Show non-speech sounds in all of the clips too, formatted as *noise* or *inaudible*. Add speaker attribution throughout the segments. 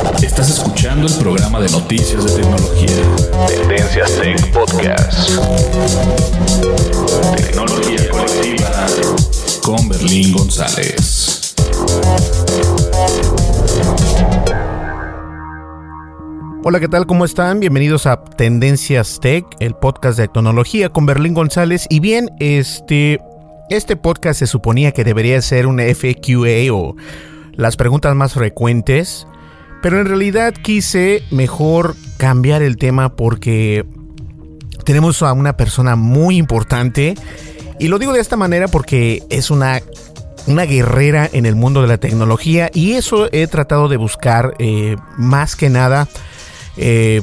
Speaker 1: Estás escuchando el programa de noticias de tecnología. Tendencias Tech Podcast. Tecnología colectiva con Berlín González.
Speaker 2: Hola, ¿qué tal? ¿Cómo están? Bienvenidos a Tendencias Tech, el podcast de tecnología con Berlín González. Y bien, este, este podcast se suponía que debería ser un FAQA o las preguntas más frecuentes, pero en realidad quise mejor cambiar el tema porque tenemos a una persona muy importante y lo digo de esta manera porque es una una guerrera en el mundo de la tecnología y eso he tratado de buscar eh, más que nada eh,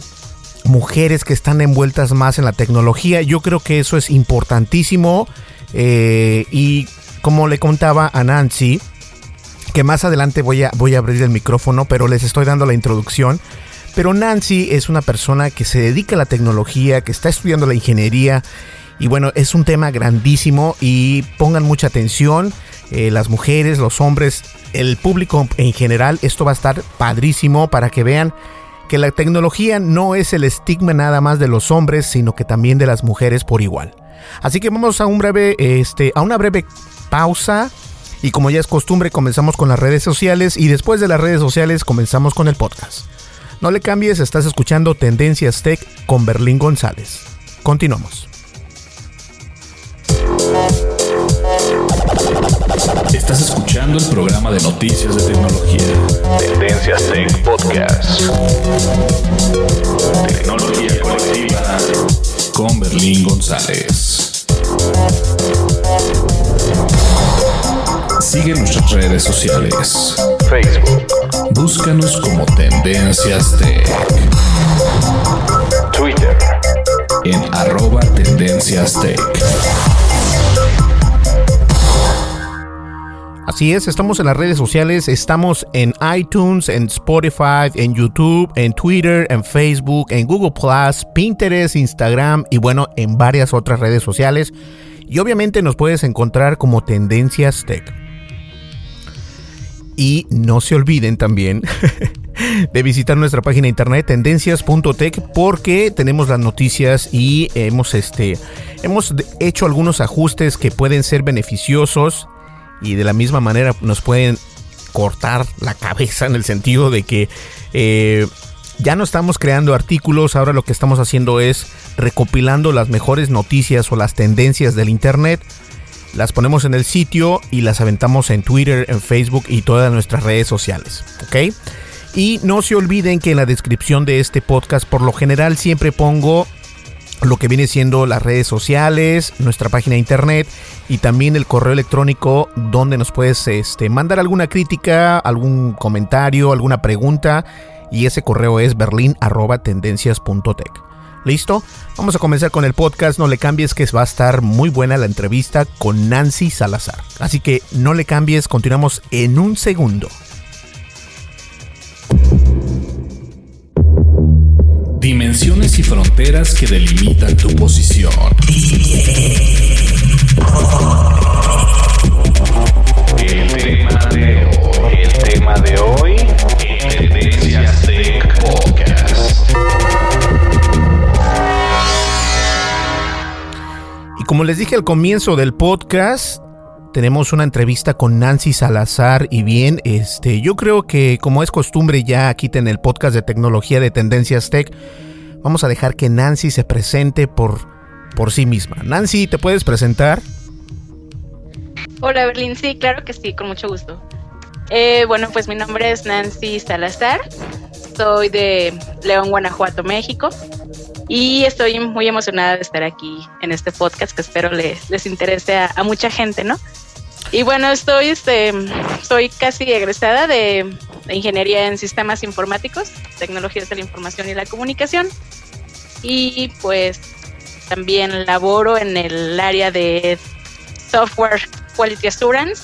Speaker 2: mujeres que están envueltas más en la tecnología. Yo creo que eso es importantísimo eh, y como le contaba a Nancy, que más adelante voy a, voy a abrir el micrófono, pero les estoy dando la introducción. Pero Nancy es una persona que se dedica a la tecnología, que está estudiando la ingeniería. Y bueno, es un tema grandísimo y pongan mucha atención. Eh, las mujeres, los hombres, el público en general, esto va a estar padrísimo para que vean que la tecnología no es el estigma nada más de los hombres, sino que también de las mujeres por igual. Así que vamos a un breve, este, a una breve pausa. Y como ya es costumbre, comenzamos con las redes sociales y después de las redes sociales comenzamos con el podcast. No le cambies, estás escuchando Tendencias Tech con Berlín González. Continuamos.
Speaker 1: Estás escuchando el programa de noticias de tecnología. Tendencias Tech Podcast. Tecnología colectiva con Berlín González. Sigue nuestras redes sociales. Facebook. Búscanos como Tendencias Tech. Twitter. En arroba Tendencias Tech.
Speaker 2: Así es, estamos en las redes sociales, estamos en iTunes, en Spotify, en YouTube, en Twitter, en Facebook, en Google Plus, Pinterest, Instagram y bueno, en varias otras redes sociales. Y obviamente nos puedes encontrar como Tendencias Tech. Y no se olviden también *laughs* de visitar nuestra página de internet tendencias.tech porque tenemos las noticias y hemos este hemos hecho algunos ajustes que pueden ser beneficiosos y de la misma manera nos pueden cortar la cabeza en el sentido de que eh, ya no estamos creando artículos, ahora lo que estamos haciendo es recopilando las mejores noticias o las tendencias del Internet, las ponemos en el sitio y las aventamos en Twitter, en Facebook y todas nuestras redes sociales, ¿ok? Y no se olviden que en la descripción de este podcast por lo general siempre pongo lo que viene siendo las redes sociales, nuestra página de internet y también el correo electrónico donde nos puedes este, mandar alguna crítica, algún comentario, alguna pregunta y ese correo es berlin.tendencias.tech. ¿Listo? Vamos a comenzar con el podcast. No le cambies que va a estar muy buena la entrevista con Nancy Salazar. Así que no le cambies, continuamos en un segundo.
Speaker 1: Dimensiones y fronteras que delimitan tu posición.
Speaker 2: Como les dije al comienzo del podcast, tenemos una entrevista con Nancy Salazar y bien, este, yo creo que como es costumbre ya aquí en el podcast de tecnología de Tendencias Tech, vamos a dejar que Nancy se presente por, por sí misma. Nancy, ¿te puedes presentar?
Speaker 3: Hola Berlín, sí, claro que sí, con mucho gusto. Eh, bueno, pues mi nombre es Nancy Salazar, soy de León, Guanajuato, México, y estoy muy emocionada de estar aquí en este podcast que espero les, les interese a, a mucha gente, ¿no? Y bueno, estoy, este, soy casi egresada de, de, Ingeniería en Sistemas Informáticos, Tecnologías de la Información y la Comunicación. Y pues también laboro en el área de Software Quality Assurance.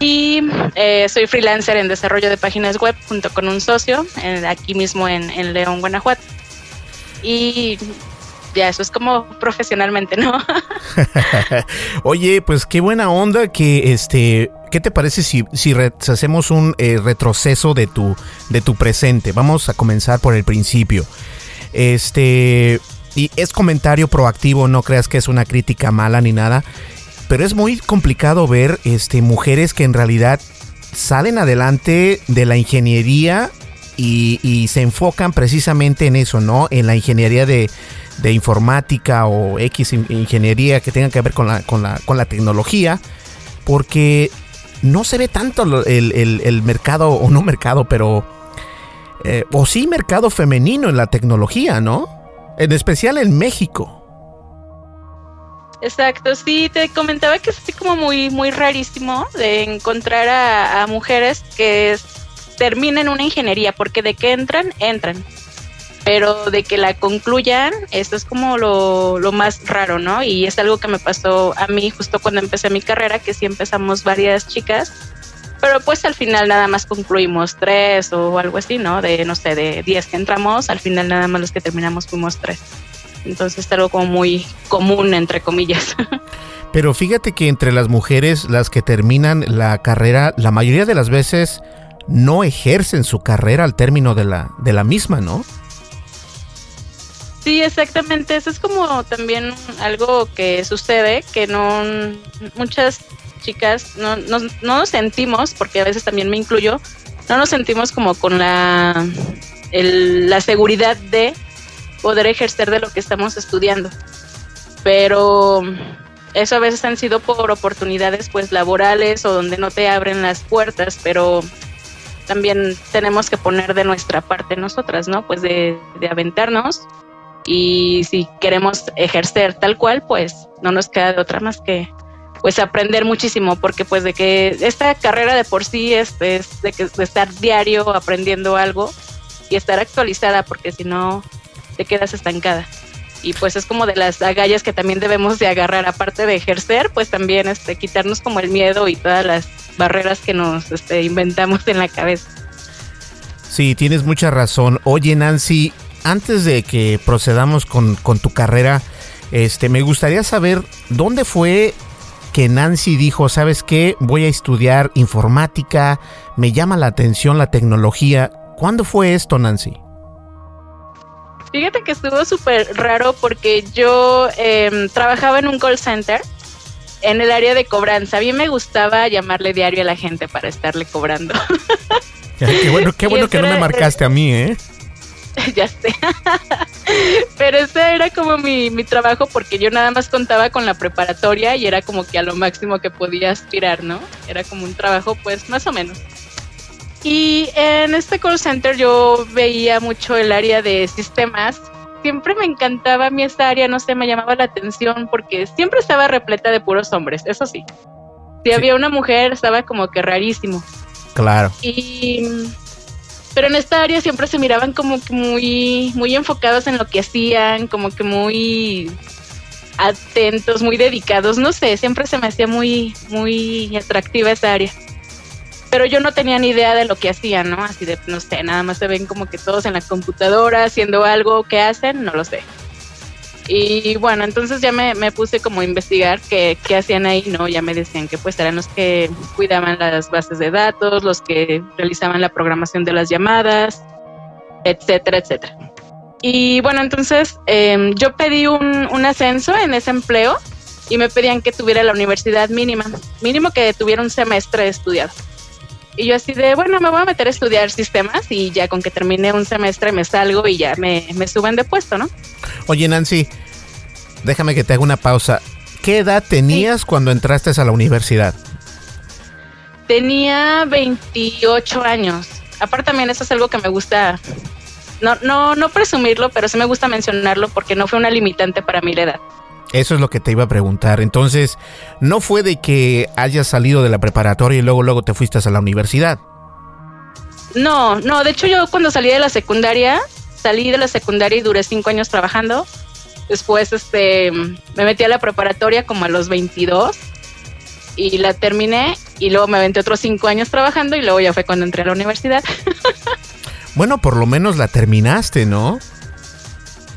Speaker 3: Y eh, soy freelancer en desarrollo de páginas web junto con un socio en, aquí mismo en, en León, Guanajuato. Y ya eso es como profesionalmente, ¿no? *laughs*
Speaker 2: Oye, pues qué buena onda que este, ¿qué te parece si, si, hacemos un eh, retroceso de tu, de tu presente? Vamos a comenzar por el principio. Este, y es comentario proactivo, no creas que es una crítica mala ni nada, pero es muy complicado ver este, mujeres que en realidad salen adelante de la ingeniería y, se enfocan precisamente en eso, ¿no? En la ingeniería de, de informática o X ingeniería que tenga que ver con la, con la, con la tecnología, porque no se ve tanto el, el, el mercado, o no mercado, pero... Eh, o sí mercado femenino en la tecnología, ¿no? En especial en México.
Speaker 3: Exacto, sí, te comentaba que es así como muy, muy rarísimo de encontrar a, a mujeres que terminen una ingeniería, porque de que entran, entran pero de que la concluyan, esto es como lo, lo, más raro, ¿no? Y es algo que me pasó a mí justo cuando empecé mi carrera, que sí empezamos varias chicas, pero pues al final nada más concluimos tres o algo así, ¿no? De, no sé, de diez que entramos, al final nada más los que terminamos fuimos tres. Entonces es algo como muy común, entre comillas. *laughs*
Speaker 2: Pero fíjate que entre las mujeres, las que terminan la carrera, la mayoría de las veces no ejercen su carrera al término de la, de la misma, ¿no?
Speaker 3: Sí, exactamente. Eso es como también algo que sucede, que no muchas chicas no, no, no nos sentimos, porque a veces también me incluyo, no nos sentimos como con la, la seguridad de poder ejercer de lo que estamos estudiando. Pero eso a veces han sido por oportunidades pues laborales o donde no te abren las puertas, pero también tenemos que poner de nuestra parte nosotras, ¿no? Pues de, de aventarnos y si queremos ejercer tal cual, pues no nos queda de otra más que pues aprender muchísimo, porque pues de que esta carrera de por sí es, es de, que, de estar diario aprendiendo algo y estar actualizada, porque si no te quedas estancada. Y pues es como de las agallas que también debemos de agarrar, aparte de ejercer, pues también este, quitarnos como el miedo y todas las barreras que nos este, inventamos en la cabeza.
Speaker 2: Sí, tienes mucha razón. Oye, Nancy, antes de que procedamos con, con, tu carrera, este, me gustaría saber dónde fue que Nancy dijo, ¿sabes qué? Voy a estudiar informática, me llama la atención la tecnología. ¿Cuándo fue esto, Nancy?
Speaker 3: Fíjate que estuvo súper raro porque yo eh, trabajaba en un call center en el área de cobranza. A mí me gustaba llamarle diario a la gente para estarle cobrando. *laughs*
Speaker 2: qué bueno, qué bueno que no me marcaste a mí, ¿eh? *laughs*
Speaker 3: ya sé. *laughs* Pero ese era como mi, mi, trabajo porque yo nada más contaba con la preparatoria y era como que a lo máximo que podía aspirar, ¿no? Era como un trabajo pues más o menos. Y en este call center yo veía mucho el área de sistemas siempre me encantaba a mí esta área, no sé, me llamaba la atención porque siempre estaba repleta de puros hombres, eso sí. Si había una mujer, estaba como que rarísimo.
Speaker 2: Claro.
Speaker 3: Y pero en esta área siempre se miraban como que muy muy enfocados en lo que hacían, como que muy atentos, muy dedicados, no sé, siempre se me hacía muy muy atractiva esa área pero yo no tenía ni idea de lo que hacían, ¿no? Así de, no sé, nada más se ven como que todos en la computadora haciendo algo, ¿qué hacen? No lo sé. Y bueno, entonces ya me, puse como a investigar qué, qué, hacían ahí, ¿no? Ya me decían que pues eran los que cuidaban las bases de datos, los que realizaban la programación de las llamadas, etcétera, etcétera. Y bueno, entonces em, yo pedí un, un ascenso en ese empleo y me pedían que tuviera la universidad mínima, mínimo que tuviera un semestre estudiado. Y yo así de, bueno, me voy a meter a estudiar sistemas y ya con que termine un semestre me salgo y ya me, suben de puesto, ¿no?
Speaker 2: Oye, Nancy, déjame que te haga una pausa. ¿Qué edad tenías cuando entraste a la universidad?
Speaker 3: Tenía 28 años. Aparte también eso es algo que me gusta, no, no, no presumirlo, pero sí me gusta mencionarlo porque no fue una limitante para mí la edad.
Speaker 2: Eso es lo que te iba a preguntar. Entonces, no fue de que hayas salido de la preparatoria y luego luego te fuiste a la universidad.
Speaker 3: No, no, de hecho yo cuando salí de la secundaria, salí de la secundaria y duré cinco años trabajando. Después este, me metí a la preparatoria como a los 22 y la terminé y luego me aventé otros cinco años trabajando y luego ya fue cuando entré a la universidad. *laughs*
Speaker 2: bueno, por lo menos la terminaste, ¿no?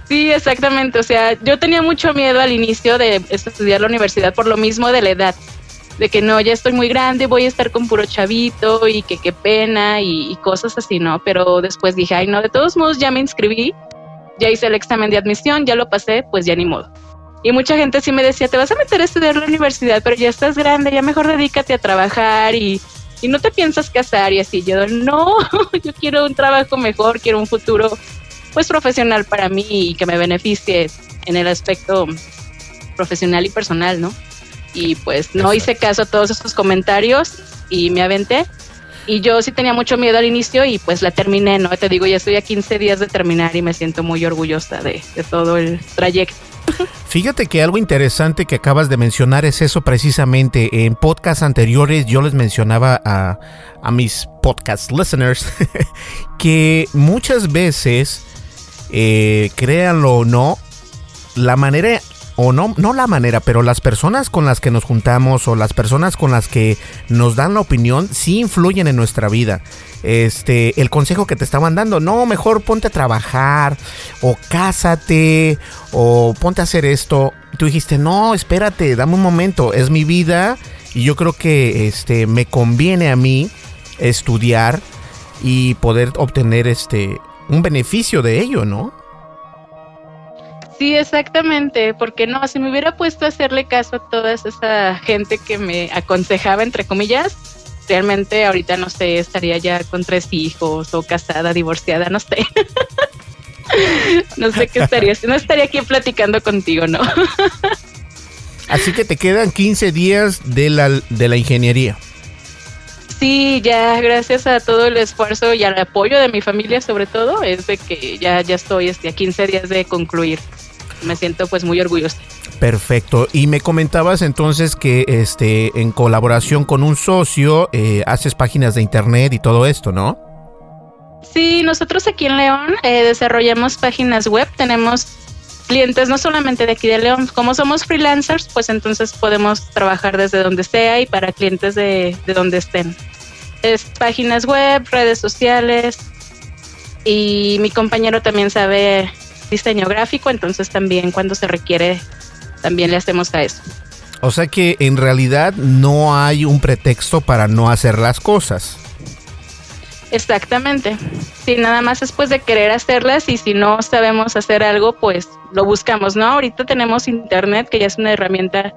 Speaker 3: Sí, exactamente. O sea, yo tenía mucho miedo al inicio de estudiar la universidad por lo mismo de la edad. De que no, ya estoy muy grande, voy a estar con puro chavito y que qué pena y, cosas así, ¿no? Pero después dije, ay, no, de todos modos ya me inscribí, ya hice el examen de admisión, ya lo pasé, pues ya ni modo. Y mucha gente sí me decía, te vas a meter a estudiar la universidad, pero ya estás grande, ya mejor dedícate a trabajar y, y no te piensas casar y así. Yo, no, *laughs* yo quiero un trabajo mejor, quiero un futuro pues profesional para mí y que me beneficie en el aspecto profesional y personal, ¿no? Y pues no hice caso a todos esos comentarios y me aventé. Y yo sí tenía mucho miedo al inicio y pues la terminé, ¿no? Te digo, ya estoy a 15 días de terminar y me siento muy orgullosa de, todo el trayecto.
Speaker 2: Fíjate que algo interesante que acabas de mencionar es eso precisamente. En podcasts anteriores yo les mencionaba a, a mis podcast listeners *laughs* que muchas veces eh, créanlo o no, la manera o no, no la manera, pero las personas con las que nos juntamos o las personas con las que nos dan la opinión sí influyen en nuestra vida. Este, el consejo que te estaban dando, no, mejor ponte a trabajar o cásate o ponte a hacer esto. Tú dijiste, no, espérate, dame un momento, es mi vida y yo creo que este, me conviene a mí estudiar y poder obtener este un beneficio de ello, ¿no?
Speaker 3: Sí, exactamente, porque no, si me hubiera puesto a hacerle caso a toda esa gente que me aconsejaba, entre comillas, realmente ahorita no sé, estaría ya con tres hijos o casada, divorciada, no sé. *laughs* no sé qué estaría, no estaría aquí platicando contigo, ¿no?
Speaker 2: Así que te quedan 15 días de la, de la ingeniería.
Speaker 3: Sí, ya gracias a todo el esfuerzo y al apoyo de mi familia sobre todo, es de que ya, ya estoy este, a 15 días de concluir. Me siento pues muy orgullosa.
Speaker 2: Perfecto. Y me comentabas entonces que este en colaboración con un socio eh, haces páginas de internet y todo esto, ¿no?
Speaker 3: Sí, nosotros aquí en León eh, desarrollamos páginas web, tenemos clientes no solamente de aquí de León, como somos freelancers, pues entonces podemos trabajar desde donde sea y para clientes de, de donde estén es páginas web, redes sociales y mi compañero también sabe diseño gráfico, entonces también cuando se requiere también le hacemos a eso.
Speaker 2: O sea que en realidad no hay un pretexto para no hacer las cosas.
Speaker 3: Exactamente. Si nada más después de querer hacerlas y si no sabemos hacer algo, pues lo buscamos, ¿no? Ahorita tenemos internet, que ya es una herramienta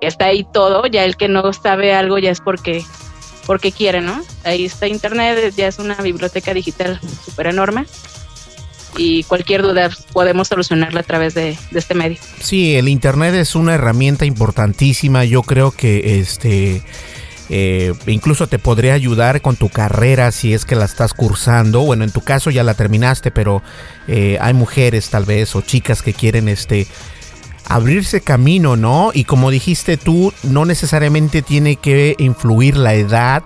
Speaker 3: que está ahí todo, ya el que no sabe algo ya es porque porque quiere, ¿no? Ahí está Internet, ya es una biblioteca digital súper enorme y cualquier duda podemos solucionarla a través de, este medio.
Speaker 2: Sí, el Internet es una herramienta importantísima. Yo creo que este eh, incluso te podría ayudar con tu carrera si es que la estás cursando. Bueno, en tu caso ya la terminaste, pero eh, hay mujeres tal vez o chicas que quieren este abrirse camino, ¿no? Y como dijiste tú, no necesariamente tiene que influir la edad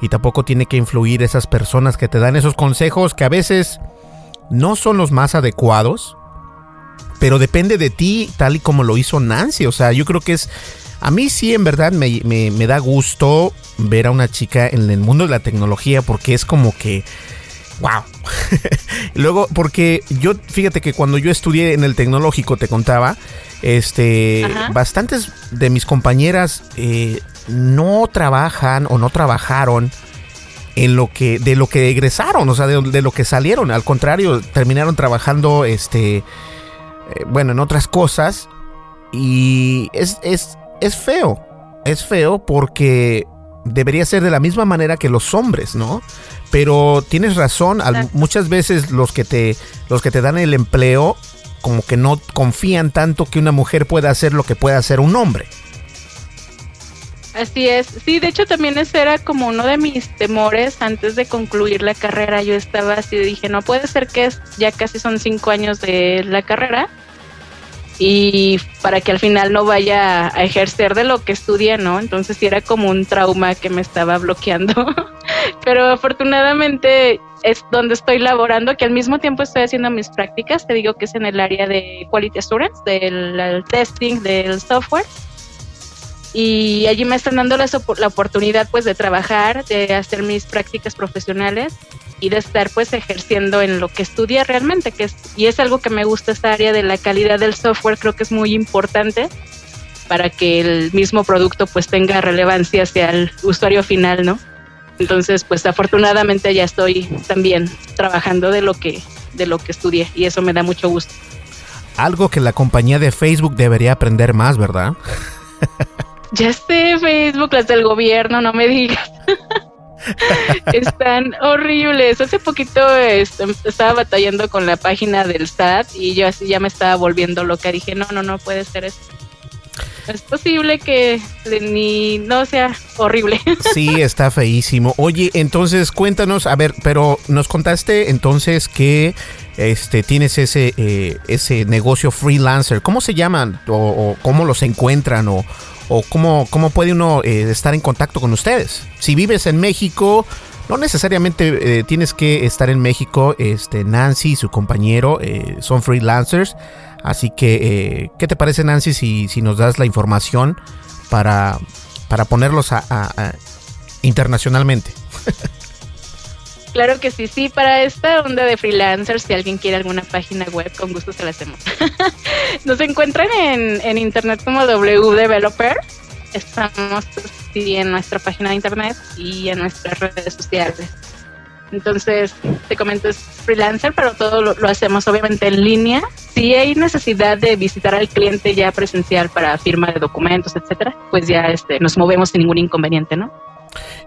Speaker 2: y tampoco tiene que influir esas personas que te dan esos consejos que a veces no son los más adecuados, pero depende de ti tal y como lo hizo Nancy. O sea, yo creo que es... A mí sí, en verdad, me, me da gusto ver a una chica en el mundo de la tecnología porque es como que wow. *laughs* Luego, porque yo, fíjate que cuando yo estudié en el tecnológico, te contaba, este, bastantes de mis compañeras eh, no trabajan o no trabajaron en lo que, de lo que egresaron, o sea, de, lo que salieron. Al contrario, terminaron trabajando, este, eh, bueno, en otras cosas. Y es, es, es feo. Es feo porque debería ser de la misma manera que los hombres, ¿no? Pero tienes razón, muchas veces los que te los que te dan el empleo como que no confían tanto que una mujer pueda hacer lo que puede hacer un hombre.
Speaker 3: Así es. Sí, de hecho también ese era como uno de mis temores antes de concluir la carrera. Yo estaba así, dije, no puede ser que ya casi son cinco años de la carrera y para que al final no vaya a ejercer de lo que estudia, ¿no? Entonces sí era como un trauma que me estaba bloqueando. *laughs* Pero afortunadamente es donde estoy laborando, que al mismo tiempo estoy haciendo mis prácticas, te digo que es en el área de Quality Assurance, del testing del software. Y allí me están dando la, la oportunidad pues de trabajar, de hacer mis prácticas profesionales y de estar pues ejerciendo en lo que estudia realmente, que es, y es algo que me gusta esta área de la calidad del software, creo que es muy importante para que el mismo producto pues tenga relevancia hacia el usuario final, ¿no? Entonces, pues afortunadamente ya estoy también trabajando de lo que de lo que estudié y eso me da mucho gusto.
Speaker 2: Algo que la compañía de Facebook debería aprender más, ¿verdad?
Speaker 3: ya sé, Facebook, las del gobierno, no me digas. *laughs* *laughs* Están horribles. Hace poquito este, estaba batallando con la página del SAT y yo así ya me estaba volviendo loca. Dije, no, no, no puede ser eso. Es posible que ni no sea horrible. *laughs*
Speaker 2: Sí, está feísimo. Oye, entonces cuéntanos, a ver, pero nos contaste entonces que este tienes ese eh, ese negocio freelancer. ¿Cómo se llaman o, cómo los encuentran o, o cómo, cómo puede uno eh, estar en contacto con ustedes. Si vives en México, no necesariamente eh, tienes que estar en México. Este, Nancy y su compañero eh, son freelancers. Así que, ¿qué te parece, Nancy, si, si, nos das la información para, para ponerlos a internacionalmente? *laughs*
Speaker 3: Claro que sí, sí, para esta onda de freelancers, si alguien quiere alguna página web, con gusto se la hacemos. *laughs* Nos encuentran en, internet como W Developer. Estamos sí, en nuestra página de internet y en nuestras redes sociales. Entonces, te comento, es freelancer, pero todo lo, lo, hacemos obviamente en línea. Si hay necesidad de visitar al cliente ya presencial para firma de documentos, etcétera, pues ya este, nos movemos sin ningún inconveniente, ¿no?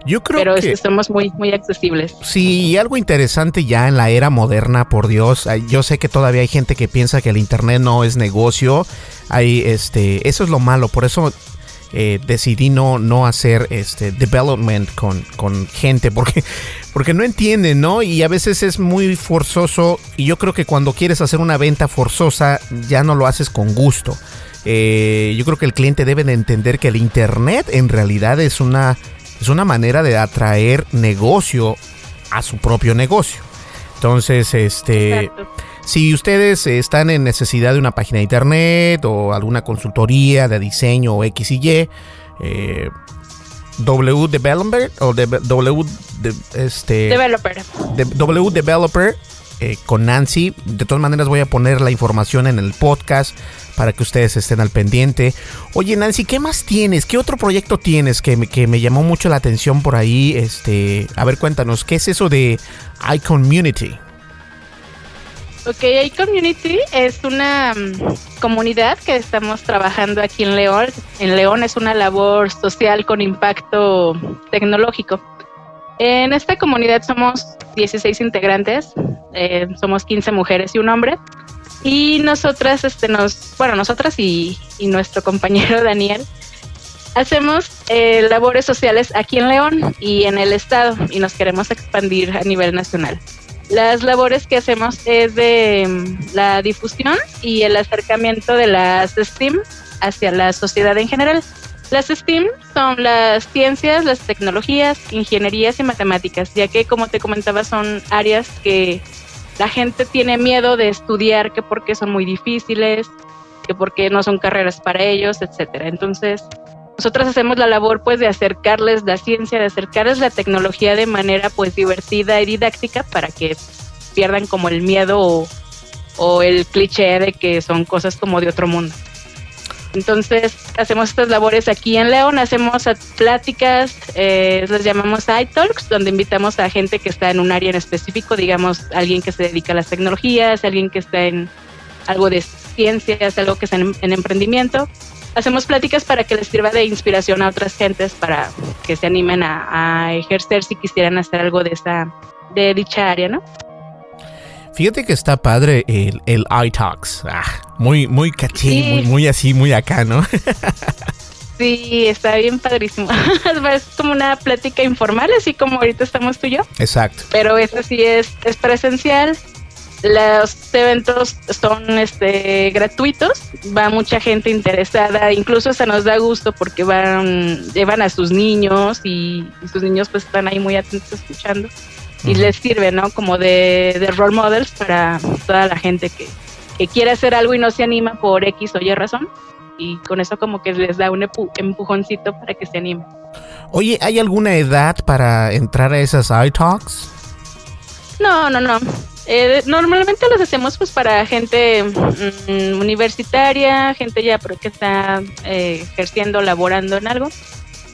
Speaker 2: Yo creo
Speaker 3: Pero
Speaker 2: que
Speaker 3: estamos muy, muy accesibles.
Speaker 2: Sí, y algo interesante ya en la era moderna, por Dios. Yo sé que todavía hay gente que piensa que el internet no es negocio. Hay, este, eso es lo malo. Por eso eh, decidí no, no hacer este development con, con gente. Porque, porque no entienden, ¿no? Y a veces es muy forzoso. Y yo creo que cuando quieres hacer una venta forzosa, ya no lo haces con gusto. Eh, yo creo que el cliente debe de entender que el internet en realidad es una es una manera de atraer negocio a su propio negocio. Entonces, este, si ustedes están en necesidad de una página de internet o alguna consultoría de diseño o X y Y, eh, W Developer o W este,
Speaker 3: Developer.
Speaker 2: W Developer eh, con Nancy. De todas maneras voy a poner la información en el podcast para que ustedes estén al pendiente. Oye Nancy, ¿qué más tienes? ¿Qué otro proyecto tienes que, que me llamó mucho la atención por ahí? Este, a ver, cuéntanos, ¿qué es eso de iCommunity?
Speaker 3: Ok, iCommunity es una mm, comunidad que estamos trabajando aquí en León. En León es una labor social con impacto tecnológico. En esta comunidad somos 16 integrantes, eh, somos 15 mujeres y un hombre. Y nosotras, este, nos, bueno, nosotras y, nuestro compañero *laughs* Daniel, hacemos eh, labores sociales aquí en León y en el estado y nos queremos expandir a nivel nacional. Las labores que hacemos es de mm, la difusión y el acercamiento de las STEAM hacia la sociedad en general. Las STEAM son las ciencias, las tecnologías, ingenierías y matemáticas, ya que como te comentaba son áreas que la gente tiene miedo de estudiar, que porque son muy difíciles, que porque no son carreras para ellos, etcétera. Entonces, nosotros hacemos la labor pues de acercarles la ciencia, de acercarles la tecnología de manera pues divertida y didáctica para que pierdan como el miedo o, o el cliché de que son cosas como de otro mundo. Entonces hacemos estas labores aquí en León, hacemos pláticas, eh, las llamamos iTalks, donde invitamos a gente que está en un área en específico, digamos, alguien que se dedica a las tecnologías, alguien que está en algo de ciencias, algo que está en, emprendimiento. Hacemos pláticas para que les sirva de inspiración a otras gentes para que se animen a, a ejercer si quisieran hacer algo de esa, de dicha área, ¿no?
Speaker 2: Fíjate que está padre el, el iTalks. Ah, muy, muy caché, muy, así, muy acá, ¿no?
Speaker 3: Sí, está bien padrísimo. *laughs* es como una plática informal, así como ahorita estamos tú y yo.
Speaker 2: Exacto.
Speaker 3: Pero eso sí es, es presencial. Los eventos son este gratuitos, va mucha gente interesada, incluso se nos da gusto porque van, llevan a sus niños y, y sus niños pues están ahí muy atentos escuchando y les sirve, ¿no? Como de, de, role models para toda la gente que, que, quiere hacer algo y no se anima por X o Y razón. Y con eso como que les da un empujoncito para que se anime.
Speaker 2: Oye, ¿hay alguna edad para entrar a esas iTalks?
Speaker 3: No, no, no. Eh, normalmente los hacemos pues para gente mm, universitaria, gente ya pero que está eh, ejerciendo, laborando en algo.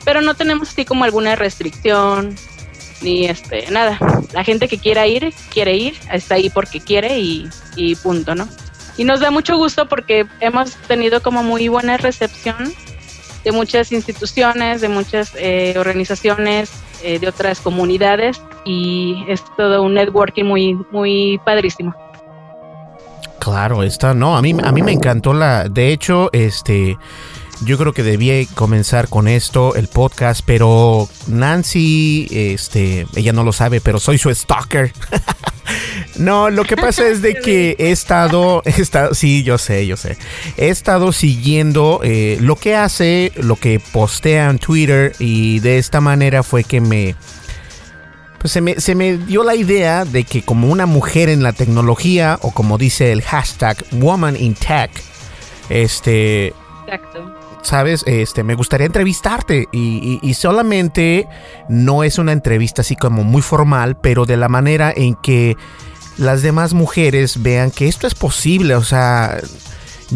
Speaker 3: Pero no tenemos así como alguna restricción ni este, nada. La gente que quiera ir, quiere ir, está ahí porque quiere y, y punto, ¿no? Y nos da mucho gusto porque hemos tenido como muy buena recepción de muchas instituciones, de muchas eh, organizaciones, eh, de otras comunidades y es todo un networking muy, muy padrísimo.
Speaker 2: Claro, está, no, a mí, a mí me encantó la, de hecho, este, yo creo que debía comenzar con esto, el podcast, pero Nancy, este, ella no lo sabe, pero soy su stalker. *laughs* no, lo que pasa es de *laughs* que he estado, he estado, sí, yo sé, yo sé, he estado siguiendo eh, lo que hace, lo que postea en Twitter y de esta manera fue que me, pues se me, se me dio la idea de que como una mujer en la tecnología o como dice el hashtag Woman in Tech, este, Exacto sabes, este, me gustaría entrevistarte. Y, solamente no es una entrevista así como muy formal, pero de la manera en que las demás mujeres vean que esto es posible, o sea,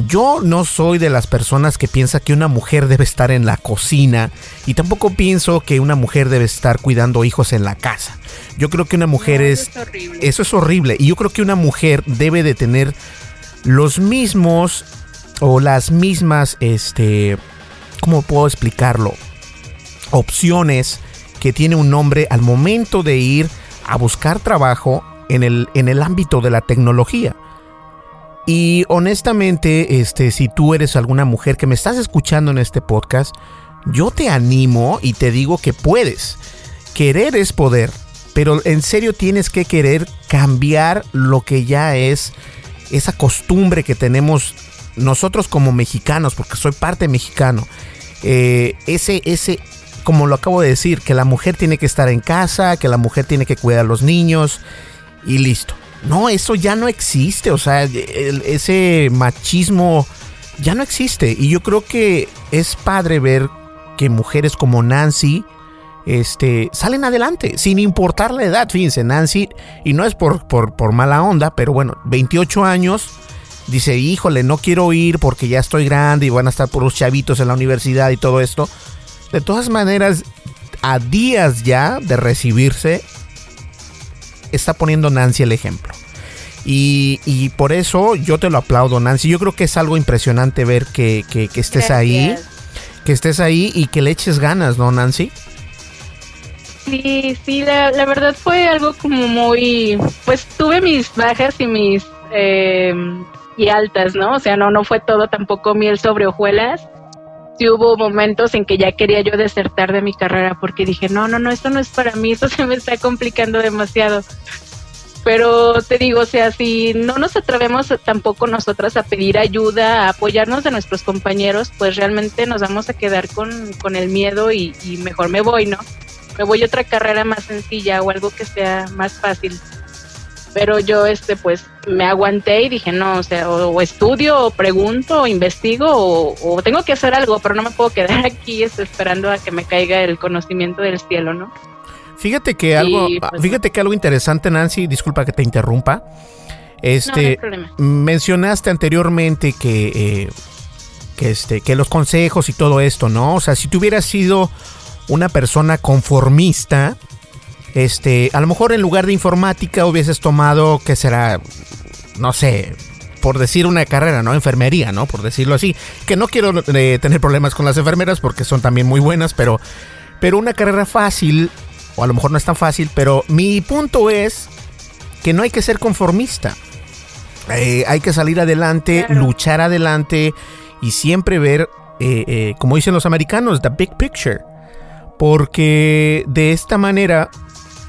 Speaker 2: yo no soy de las personas que piensa que una mujer debe estar en la cocina y tampoco pienso que una mujer debe estar cuidando hijos en la casa. Yo creo que una mujer es, eso es horrible. Y yo creo que una mujer debe de tener los mismos o las mismas, este, ¿cómo puedo explicarlo? Opciones que tiene un hombre al momento de ir a buscar trabajo en el, en el ámbito de la tecnología. Y honestamente, este, si tú eres alguna mujer que me estás escuchando en este podcast, yo te animo y te digo que puedes. Querer es poder, pero en serio tienes que querer cambiar lo que ya es esa costumbre que tenemos nosotros como mexicanos, porque soy parte mexicano, eh, ese, ese, como lo acabo de decir, que la mujer tiene que estar en casa, que la mujer tiene que cuidar a los niños y listo. No, eso ya no existe, o sea, ese machismo ya no existe. Y yo creo que es padre ver que mujeres como Nancy, este, salen adelante, sin importar la edad. Fíjense, Nancy, y no es por, por, por mala onda, pero bueno, 28 años, dice, híjole, no quiero ir porque ya estoy grande y van a estar por los chavitos en la universidad y todo esto. De todas maneras, a días ya de recibirse, está poniendo Nancy el ejemplo. Y, por eso yo te lo aplaudo, Nancy. Yo creo que es algo impresionante ver que, estés ahí, que estés ahí y que le eches ganas, ¿no, Nancy?
Speaker 3: Sí, sí, la, verdad fue algo como muy, pues tuve mis bajas y mis eh, y altas, ¿no? O sea, no, no fue todo tampoco miel sobre hojuelas. sí hubo momentos en que ya quería yo desertar de mi carrera porque dije, no, no, no, esto no es para mí, *laughs* esto se me está complicando demasiado. Pero te digo, o sea, si no nos atrevemos tampoco nosotras a pedir ayuda, a apoyarnos de nuestros compañeros, pues realmente nos vamos a quedar con, con el miedo y, y mejor me voy, ¿no? Me voy a otra carrera más sencilla o algo que sea más fácil pero yo este pues me aguanté y dije no o sea o, estudio o pregunto o investigo o, tengo que hacer algo pero no me puedo quedar *laughs* aquí este, esperando a que me caiga el conocimiento del cielo no
Speaker 2: fíjate que algo pues, fíjate que algo interesante Nancy disculpa que te interrumpa. Este mencionaste anteriormente que eh, que este que los consejos y todo esto no o sea si tú hubieras sido una persona conformista este, a lo mejor en lugar de informática hubieses tomado, que será, no sé, por decir una carrera, ¿no? Enfermería, ¿no? Por decirlo así. Que no quiero eh, tener problemas con las enfermeras porque son también muy buenas, pero, pero una carrera fácil, o a lo mejor no es tan fácil, pero mi punto es que no hay que ser conformista. Eh, hay que salir adelante, luchar adelante y siempre ver, eh, como dicen los americanos, the big picture. Porque de esta manera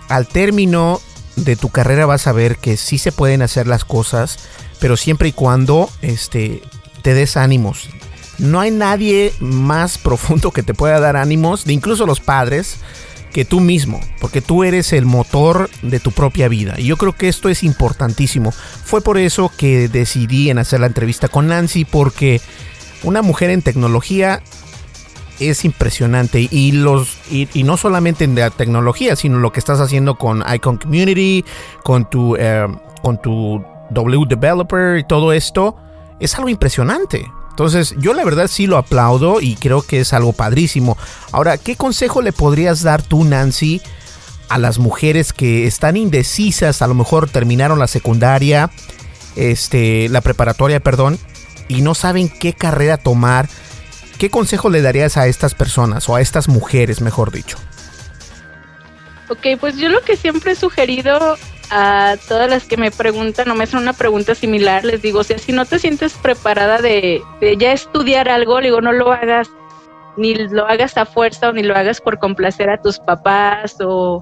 Speaker 2: al término de tu carrera vas a ver que sí se pueden hacer las cosas, pero siempre y cuando este, te des ánimos. No hay nadie más *laughs* profundo que te pueda dar ánimos, de incluso los padres, que tú mismo, porque tú eres el motor de tu propia vida. Y yo creo que esto es importantísimo. Fue por eso que decidí en hacer la entrevista con Nancy, porque una mujer en tecnología es impresionante. Y los y, no solamente en la tecnología sino lo que estás haciendo con Icon Community con tu eh, con tu W Developer y todo esto es algo impresionante. Entonces yo la verdad sí lo aplaudo y creo que es algo padrísimo. Ahora qué consejo le podrías dar tú Nancy a las mujeres que están indecisas a lo mejor terminaron la secundaria este la preparatoria perdón y no saben qué carrera tomar ¿Qué consejo le darías a estas personas o a estas mujeres, mejor dicho?
Speaker 3: Ok, pues yo lo que siempre he sugerido a todas las que me preguntan o me hacen una pregunta similar, les digo, o sea, si no te sientes preparada de, ya estudiar algo, digo, no lo hagas, ni lo hagas a fuerza o ni lo hagas por complacer a tus papás o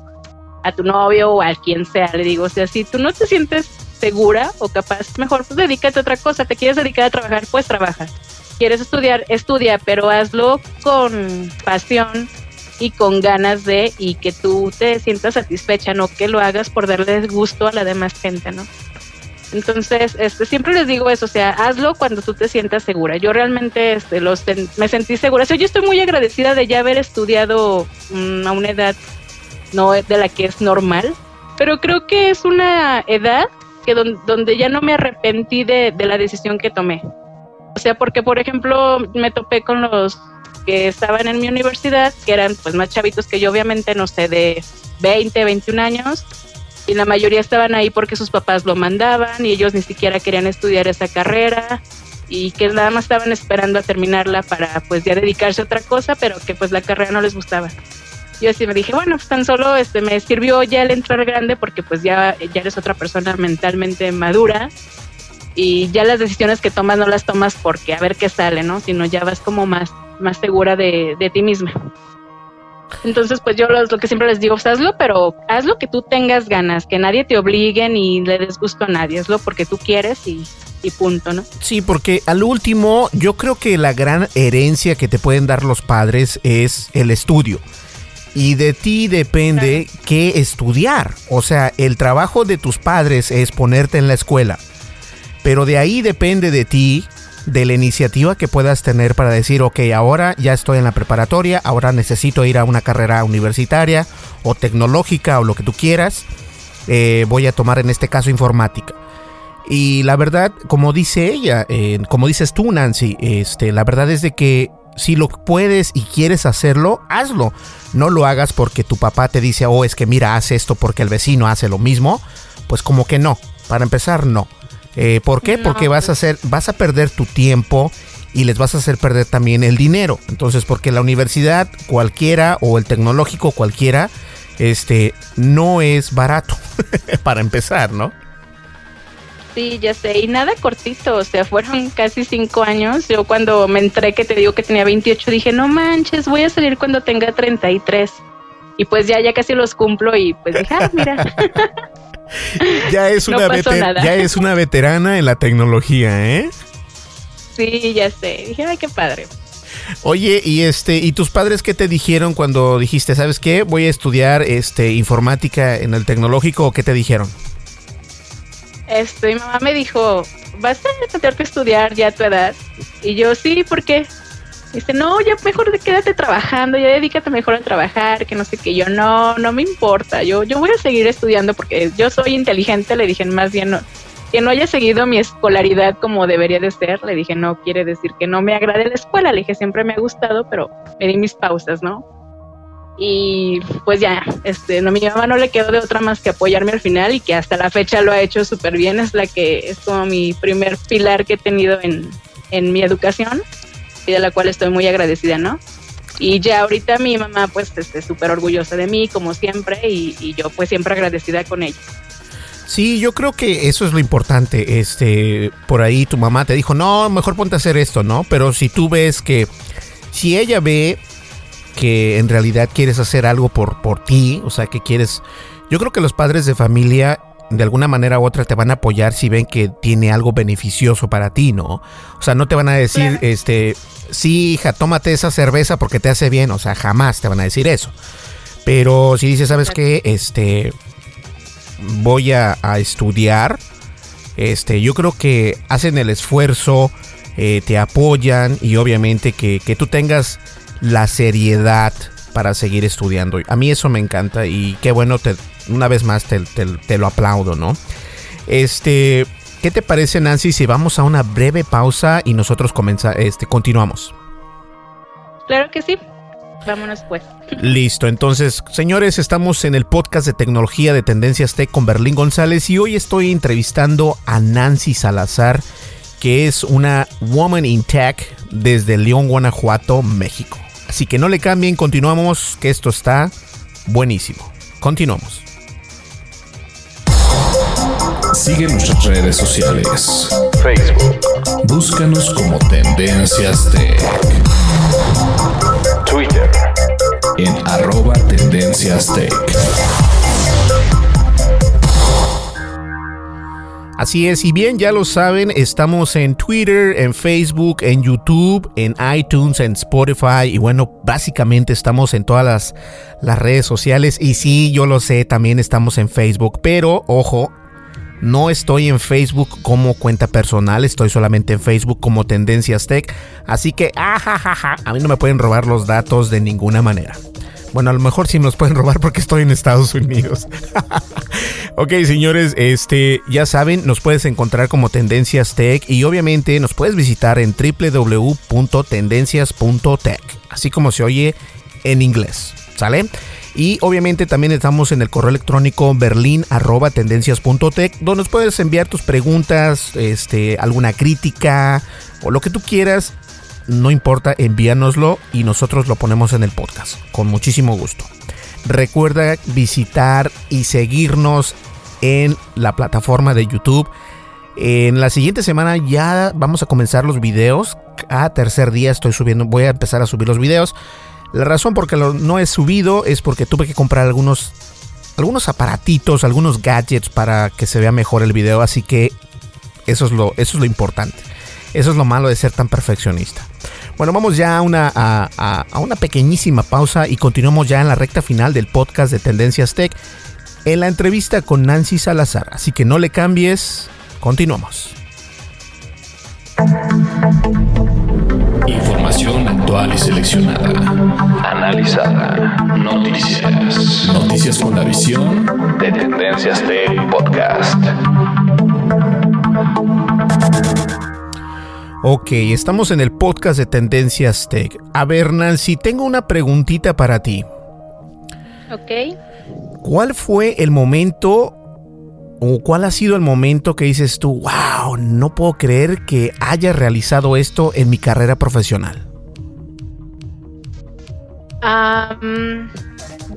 Speaker 3: a tu novio o a quien sea, le digo, o sea, si tú no te sientes segura o capaz, mejor pues dedícate a otra cosa, te quieres dedicar a trabajar, pues trabaja quieres estudiar, estudia, pero hazlo con pasión y con ganas de y que tú te sientas satisfecha, no que lo hagas por darle gusto a la demás gente, ¿no? Entonces, este, siempre les digo eso, o sea, hazlo cuando tú te sientas segura. Yo realmente este, los me sentí segura. O sea, yo estoy muy agradecida de ya haber estudiado mm, a una edad no de la que es normal, pero creo que es una edad que donde ya no me arrepentí de la decisión que tomé. O sea, porque por ejemplo me topé con los que estaban en mi universidad, que eran pues más chavitos que yo, obviamente, no sé, de 20, 21 años, y la mayoría estaban ahí porque sus papás lo mandaban y ellos ni siquiera querían estudiar esa carrera y que nada más estaban esperando a terminarla para pues ya dedicarse a otra cosa, pero que pues la carrera no les gustaba. Yo así me dije, bueno, pues tan solo este me sirvió ya el entrar grande porque pues ya, ya eres otra persona mentalmente madura y ya las decisiones que tomas no las tomas porque a ver qué sale, ¿no? Sino ya vas como más, más segura de, de ti misma. Entonces, pues yo lo, lo, que siempre les digo, pues hazlo, pero hazlo que tú tengas ganas, que nadie te obligue ni le des gusto a nadie, hazlo porque tú quieres y, y punto, ¿no?
Speaker 2: Sí, porque al último, yo creo que la gran herencia que te pueden dar los padres es el estudio. Y de ti depende qué estudiar. O sea, el trabajo de tus padres es ponerte en la escuela pero de ahí depende de ti, de la iniciativa que puedas tener para decir, ok, ahora ya estoy en la preparatoria, ahora necesito ir a una carrera universitaria o tecnológica o lo que tú quieras. Eh, voy a tomar en este caso informática. Y la verdad, como dice ella, eh, como dices tú, Nancy, este, la verdad es de que si lo puedes y quieres hacerlo, hazlo. No lo hagas porque tu papá te dice, oh, es que mira, haz esto porque el vecino hace lo mismo. Pues como que no. Para empezar, no. Eh, ¿Por qué? Porque vas a pues hacer, vas a perder tu tiempo y les vas a hacer perder también el dinero. Entonces, porque la universidad cualquiera o el tecnológico cualquiera, este, no es barato *laughs* para empezar, ¿no?
Speaker 3: Sí, ya sé, y nada cortito, o sea, fueron casi cinco años. Yo cuando me entré, que te digo que tenía 28, dije, no manches, voy a salir cuando tenga 33. Y pues ya, ya casi los cumplo y pues dije, ah, mira. *laughs* *laughs*
Speaker 2: ya, es una ya es una veterana en la tecnología, ¿eh?
Speaker 3: Sí, ya sé. Dije, ay, qué padre.
Speaker 2: Oye, y este, ¿y tus padres qué te dijeron cuando dijiste, sabes qué, voy a estudiar este informática en el tecnológico o qué te dijeron?
Speaker 3: Este, mi mamá me dijo, ¿vas a tener que estudiar ya a tu edad? Y yo, sí, ¿por qué? Dice, no, ya mejor quédate trabajando, ya dedícate mejor a trabajar, que no sé qué. Yo, no, no me importa, yo, yo voy a seguir estudiando porque yo soy inteligente, le dije, más bien no, que no haya seguido mi escolaridad como debería de ser. Le dije, no quiere decir que no me agrade la escuela. Le dije, siempre me ha gustado, pero me di mis pausas, ¿no? Y pues ya, este, no, mi mamá no le quedó de otra más que apoyarme al final y que hasta la fecha lo ha hecho súper bien. Es la que es como mi primer pilar que he tenido en, en mi educación y de la cual estoy muy agradecida, ¿no? Y ya ahorita mi mamá pues esté súper orgullosa de mí, como siempre, y, y yo pues siempre agradecida con ella.
Speaker 2: Sí, yo creo que eso es lo importante. Este, por ahí tu mamá te dijo, no, mejor ponte a hacer esto, ¿no? Pero si tú ves que, si ella ve que en realidad quieres hacer algo por, por ti, o sea, que quieres, yo creo que los padres de familia de alguna manera u otra te van a apoyar si ven que tiene algo beneficioso para ti, ¿no? O sea, no te van a decir, este, sí, hija, tómate esa cerveza porque te hace bien, o sea, jamás te van a decir eso. Pero si dices, ¿sabes qué? Este, voy a, estudiar, este, yo creo que hacen el esfuerzo, eh, te apoyan y obviamente que, tú tengas la seriedad para seguir estudiando. A mí eso me encanta y qué bueno, te, una vez más te, lo aplaudo, ¿no? Este, ¿qué te parece Nancy si vamos a una breve pausa y nosotros comenzamos este, continuamos?
Speaker 3: Claro que sí. Vámonos pues.
Speaker 2: Listo, entonces, señores, estamos en el podcast de tecnología de Tendencias Tech con Berlín González y hoy estoy entrevistando a Nancy Salazar, que es una Woman in Tech desde León, Guanajuato, México. Así que no le cambien, continuamos, que esto está buenísimo. Continuamos.
Speaker 1: Sigue nuestras redes sociales. Facebook. Búscanos como Tendencias Tech. Twitter en arroba Tendencias Tech.
Speaker 2: Así es, y bien ya lo saben, estamos en Twitter, en Facebook, en YouTube, en iTunes, en Spotify y bueno, básicamente estamos en todas las, las redes sociales y sí, yo lo sé, también estamos en Facebook, pero ojo, no estoy en Facebook como cuenta personal, estoy solamente en Facebook como Tendencias Tech. Así que, ajajaja, a mí no me pueden robar los datos de ninguna manera. Bueno, a lo mejor sí me los pueden robar porque estoy en Estados Unidos. *laughs* ok, señores, este, ya saben, nos puedes encontrar como Tendencias Tech y obviamente nos puedes visitar en www.tendencias.tech, así como se oye en inglés. ¿Sale? Y obviamente también estamos en el correo electrónico berlin.tendencias.tech, donde nos puedes enviar tus preguntas, este, alguna crítica o lo que tú quieras. No importa, envíanoslo y nosotros lo ponemos en el podcast. Con muchísimo gusto. Recuerda visitar y seguirnos en la plataforma de YouTube. En la siguiente semana ya vamos a comenzar los videos. A tercer día estoy subiendo, voy a empezar a subir los videos. La razón por que no he subido es porque tuve que comprar algunos, algunos aparatitos, algunos gadgets para que se vea mejor el video, así que eso es lo, eso es lo importante. Eso es lo malo de ser tan perfeccionista. Bueno, vamos ya a una, a, a una pequeñísima pausa y continuamos ya en la recta final del podcast de Tendencias Tech en la entrevista con Nancy Salazar. Así que no le cambies, continuamos.
Speaker 1: Información actual y seleccionada. Analizada. Noticias. Noticias con la visión de Tendencias Tech Podcast.
Speaker 2: Ok, estamos en el podcast de Tendencias Tech. A ver, Nancy, tengo una preguntita para ti.
Speaker 3: Ok.
Speaker 2: ¿Cuál fue el momento ¿O cuál ha sido el momento que dices tú, wow, no puedo creer que haya realizado esto en mi carrera profesional?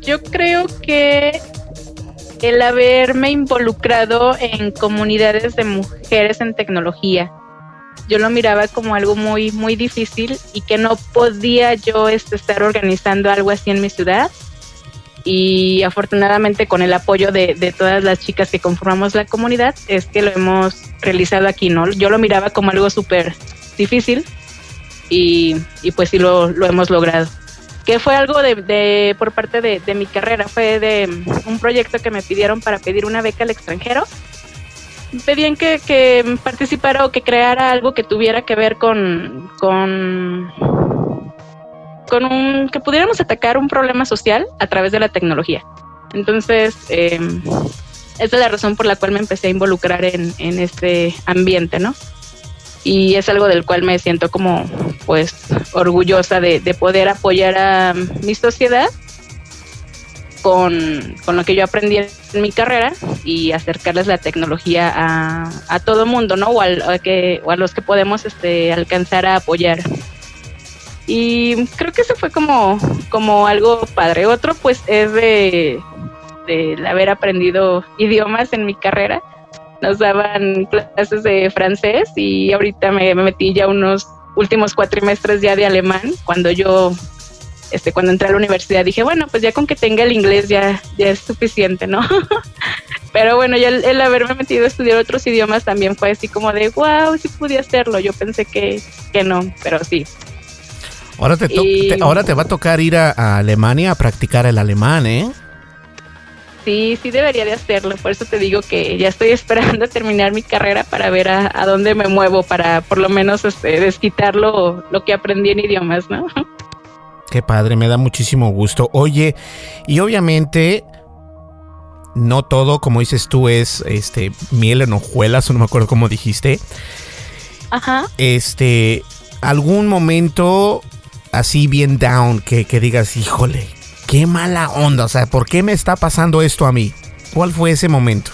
Speaker 3: yo creo que el haberme involucrado en comunidades de mujeres en tecnología. Yo lo miraba como algo muy, muy difícil y que no podía yo este, estar organizando algo así en mi ciudad. Y afortunadamente con el apoyo de, de todas las chicas que conformamos la comunidad es que lo hemos realizado aquí, ¿no? Yo lo miraba como algo súper difícil y, y, pues sí lo, lo hemos logrado que fue algo de, por parte de, mi carrera, fue de un proyecto que me pidieron para pedir una beca al extranjero. Pedían que, que participara o que creara algo que tuviera que ver con, con, con un, que pudiéramos atacar un problema social a través de la tecnología. Entonces, eh, esa es la razón por la cual me empecé a involucrar en, en este ambiente, ¿no? y es algo del cual me siento como pues orgullosa de, poder apoyar a mi sociedad con, lo que yo aprendí en mi carrera y acercarles la tecnología a, a todo mundo, ¿no? O, a, que, o a los que podemos este, alcanzar a apoyar. Y creo que eso fue como, como algo padre. Otro pues es de, de haber aprendido idiomas en mi carrera nos daban clases de francés y ahorita me, metí ya unos últimos cuatrimestres ya de alemán. Cuando yo, este, cuando entré a la universidad dije, bueno, pues ya con que tenga el inglés ya, ya es suficiente, ¿no? *laughs* Pero bueno, ya el, haberme metido a estudiar otros idiomas también fue así como de, wow, si pude hacerlo. Yo pensé que, que no, pero sí.
Speaker 2: Ahora te, ahora te va a tocar ir a Alemania a practicar el alemán, ¿eh?
Speaker 3: Sí, sí debería de hacerlo. Por eso te digo que ya estoy *laughs* esperando terminar mi carrera para ver a, dónde me muevo, para por lo menos este, desquitar lo, que aprendí en idiomas, ¿no?
Speaker 2: Qué padre, me da muchísimo gusto. Oye, y obviamente no todo, como dices tú, es este miel en hojuelas, o no me acuerdo cómo dijiste.
Speaker 3: Ajá.
Speaker 2: Este, algún momento así bien down que, que digas, híjole, qué mala onda, o sea, ¿por qué me está pasando esto a mí? ¿Cuál fue ese momento?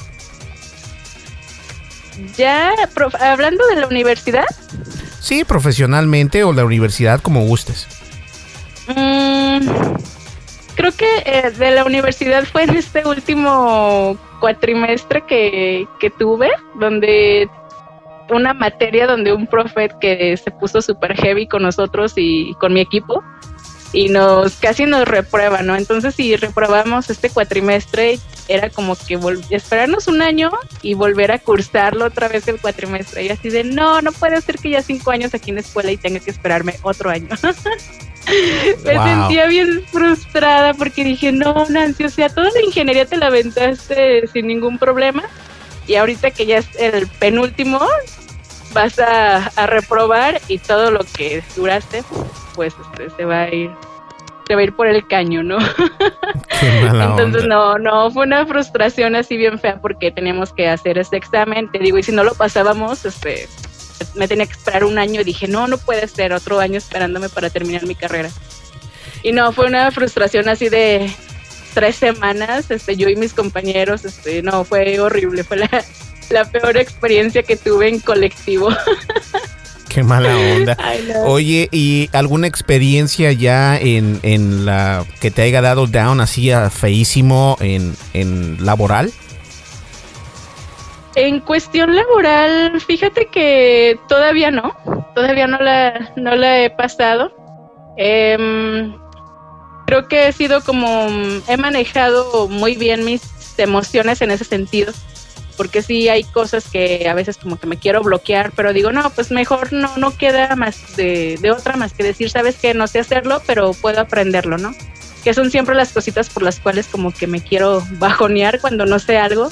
Speaker 3: Ya, hablando de la universidad.
Speaker 2: Sí, profesionalmente o la universidad, como gustes.
Speaker 3: Mm, creo que eh, de la universidad fue en este último cuatrimestre que, que tuve, donde una materia donde un profe que se puso súper heavy con nosotros y con mi equipo y nos casi nos reprueba, ¿no? Entonces si reprobamos este cuatrimestre era como que esperarnos un año y volver a cursarlo otra vez el cuatrimestre y así de no, no puede ser que ya cinco años aquí en la escuela y tenga que esperarme otro año. *laughs* Me sentía bien frustrada porque dije, no, Nancy, o sea, toda la ingeniería te la aventaste sin ningún problema y ahorita que ya es el penúltimo, vas a, a reprobar y todo lo que duraste pues este, se va a ir se va a ir por el caño, ¿no? *laughs* Entonces no, no, fue una frustración así bien fea porque teníamos que hacer este examen, te digo, y si no lo pasábamos, este, me tenía que esperar un año, y dije, no, no puede ser otro año esperándome para terminar mi carrera. Y no, fue una frustración así de tres semanas, este, yo y mis compañeros, este, no, fue horrible, fue la, la peor experiencia que tuve en colectivo. *laughs*
Speaker 2: Qué mala onda. *laughs* Oye, ¿y alguna experiencia ya en, en, la que te haya dado down así a feísimo en, en laboral?
Speaker 3: En cuestión laboral, fíjate que todavía no, todavía no la, no la he pasado. Em, creo que he sido como, he manejado muy bien mis emociones en ese sentido porque sí hay cosas que a veces como que me quiero bloquear, pero digo, no, pues mejor no, no queda más de, de otra más que decir, sabes que no sé hacerlo, pero puedo aprenderlo, ¿no? Que son siempre las cositas por las cuales como que me quiero bajonear cuando no sé algo.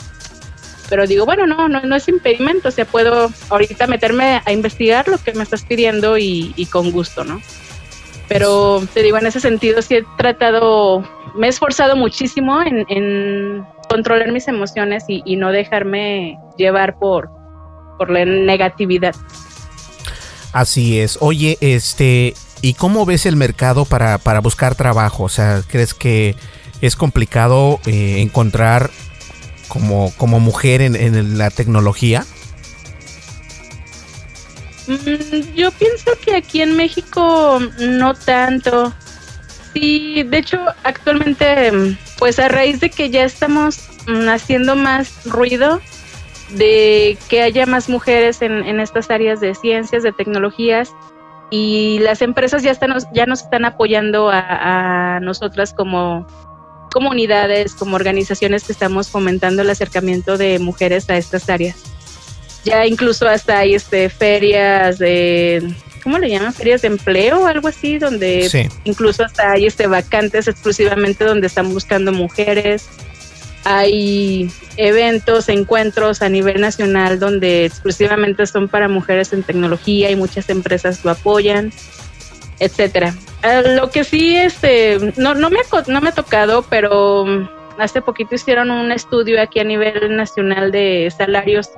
Speaker 3: Pero digo, bueno, no, no, no es impedimento, o sea, puedo ahorita meterme a investigar lo que me estás pidiendo y, y con gusto, ¿no? Pero te digo, en ese sentido sí he tratado, me he esforzado muchísimo en, controlar mis emociones y, no dejarme llevar por, por la negatividad.
Speaker 2: Así es. Oye, este, ¿y cómo ves el mercado para, para buscar trabajo? O sea, ¿crees que es complicado eh, encontrar como, como mujer en la tecnología?
Speaker 3: Mm, yo pienso que aquí en México no tanto. Sí, de hecho, actualmente, pues a raíz de que ya estamos mm, haciendo más ruido, de que haya más mujeres en, estas áreas de ciencias, de tecnologías, y las empresas ya, están, ya nos están apoyando a nosotras como comunidades, como organizaciones que estamos fomentando el acercamiento de mujeres a estas áreas. Ya incluso hasta hay este, ferias de, ¿cómo le llaman? Ferias de empleo o algo así, donde incluso hasta hay este, vacantes exclusivamente donde están buscando mujeres. Hay eventos, encuentros a nivel nacional donde exclusivamente son para mujeres en tecnología y muchas empresas lo apoyan, etcétera. Eh, lo que sí, este, no, no, me, no me ha tocado, pero hace poquito hicieron un estudio aquí a nivel nacional de salarios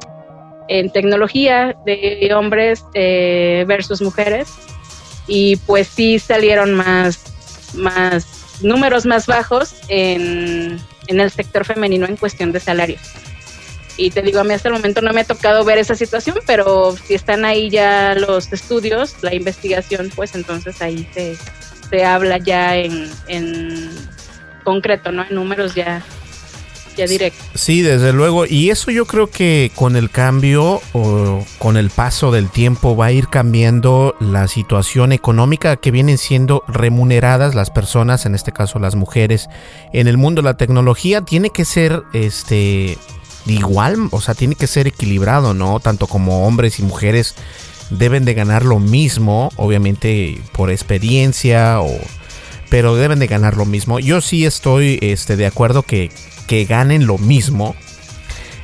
Speaker 3: en tecnología de hombres eh, versus mujeres y pues sí salieron más, más números más bajos en en el sector femenino en cuestión de salarios. Y te digo, a mí hasta el momento no me ha tocado ver esa situación, pero si están ahí ya los estudios, la investigación, pues entonces ahí se, se habla ya en, en concreto, ¿no? En números ya ya directo.
Speaker 2: Sí, desde luego. Y eso yo creo que con el cambio o con el paso del tiempo va a ir cambiando la situación económica que vienen siendo remuneradas las personas, en este caso las mujeres, en el mundo de la tecnología. Tiene que ser este igual, o sea, tiene que ser equilibrado, ¿no? Tanto como hombres y mujeres deben de ganar lo mismo, obviamente por experiencia o pero deben de ganar lo mismo. Yo sí estoy este, de acuerdo que que ganen lo mismo.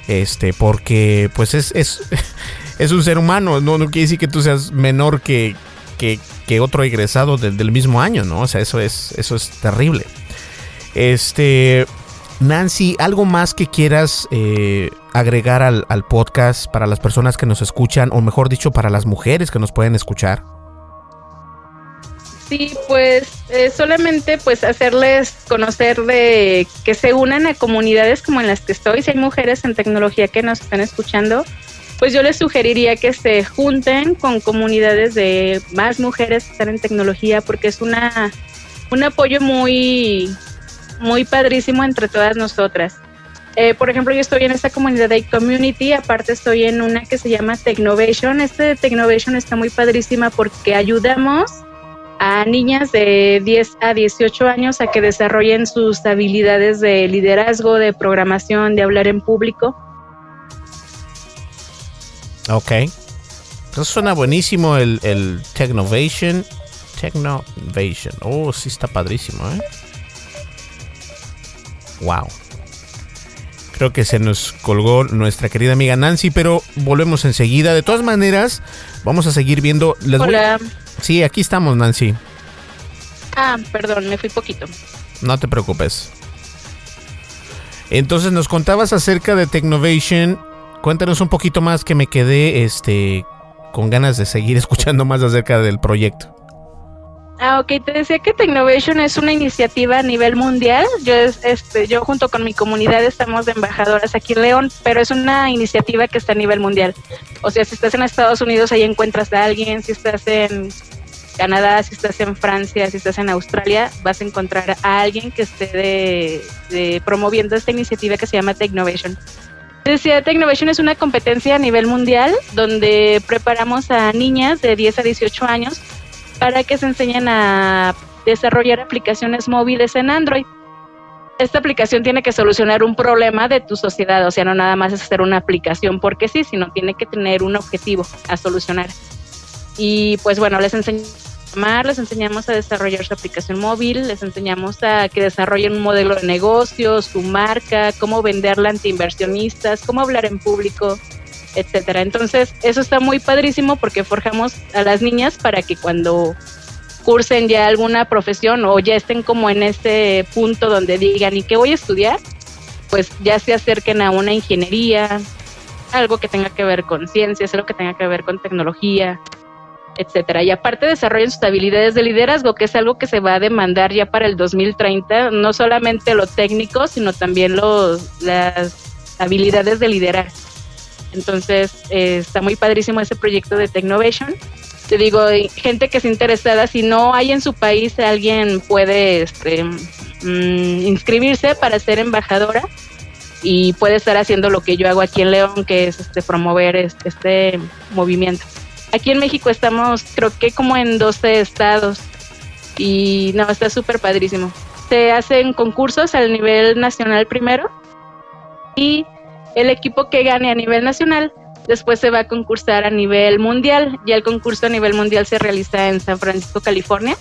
Speaker 2: Este, porque pues es, es, *laughs* es un ser humano, no, no quiere decir que tú seas menor que, que, otro egresado del mismo año, ¿no? O sea, eso es, eso es terrible. Este, Nancy, ¿algo más que quieras eh, agregar al, al, podcast para las personas que nos escuchan, o mejor dicho, para las mujeres que nos pueden escuchar?
Speaker 3: Sí, pues eh, solamente pues hacerles conocer de que se unan a comunidades como en las que estoy. Si hay mujeres en tecnología que nos están escuchando, pues yo les sugeriría que se junten con comunidades de más mujeres que están en tecnología porque es una un apoyo muy muy padrísimo entre todas nosotras. Eh, por ejemplo, yo estoy en esta comunidad de community, aparte estoy en una que se llama Technovation. Este de Technovation está muy padrísima porque ayudamos a niñas de 10 a 18 años a que desarrollen sus habilidades de liderazgo, de programación, de hablar en público.
Speaker 2: Ok. Eso suena buenísimo el, el Technovation. Technovation. Oh, sí está padrísimo, ¿eh? Wow. Creo que se nos colgó nuestra querida amiga Nancy, pero volvemos enseguida. De todas maneras, vamos a seguir viendo.
Speaker 3: Hola.
Speaker 2: Sí, aquí estamos, Nancy.
Speaker 3: Ah, perdón, me fui poquito.
Speaker 2: No te preocupes. Entonces nos contabas acerca de Technovation. Cuéntanos un poquito más que me quedé este con ganas de seguir *laughs* escuchando más acerca del proyecto.
Speaker 3: Ah, ok, te decía que Technovation es una iniciativa a nivel mundial. Yo, este, yo junto con mi comunidad estamos de embajadoras aquí en León, pero es una iniciativa que está a nivel mundial. O sea, si estás en Estados Unidos, ahí encuentras a alguien, si estás en Canadá, si estás en Francia, si estás en Australia, vas a encontrar a alguien que esté de, promoviendo esta iniciativa que se llama Technovation. Decía, Technovation es una competencia a nivel mundial donde preparamos a niñas de 10 a 18 años para que se enseñen a desarrollar aplicaciones móviles en Android. Esta aplicación tiene que solucionar un problema de tu sociedad, o sea, no nada más es hacer una aplicación porque sí, sino tiene que tener un objetivo a solucionar. Y pues bueno, les enseñamos les enseñamos a desarrollar su aplicación móvil, les enseñamos a que desarrollen un modelo de negocio, su marca, cómo venderla ante inversionistas, cómo hablar en público, etcétera. Entonces, eso está muy padrísimo porque forjamos a las niñas para que cuando cursen ya alguna profesión o ya estén como en ese punto donde digan, ¿y qué voy a estudiar? Pues ya se acerquen a una ingeniería, algo que tenga que ver con ciencias, algo que tenga que ver con tecnología, etcétera. Y aparte desarrollen sus habilidades de liderazgo, que es algo que se va a demandar ya para el 2030, no solamente lo técnico, sino también los, las habilidades de liderar. Entonces, eh, está muy padrísimo ese proyecto de Technovation. te digo, gente que es interesada, si no hay en su país, alguien puede este, mm, inscribirse para ser embajadora y puede estar haciendo lo que yo hago aquí en León, que es este, promover este, este movimiento. Aquí en México estamos, creo que como en 12 estados y no, está súper padrísimo. Se hacen concursos al nivel nacional primero y el equipo que gane a nivel nacional después se va a concursar a nivel mundial. Ya el concurso a nivel mundial se realiza en San Francisco, California.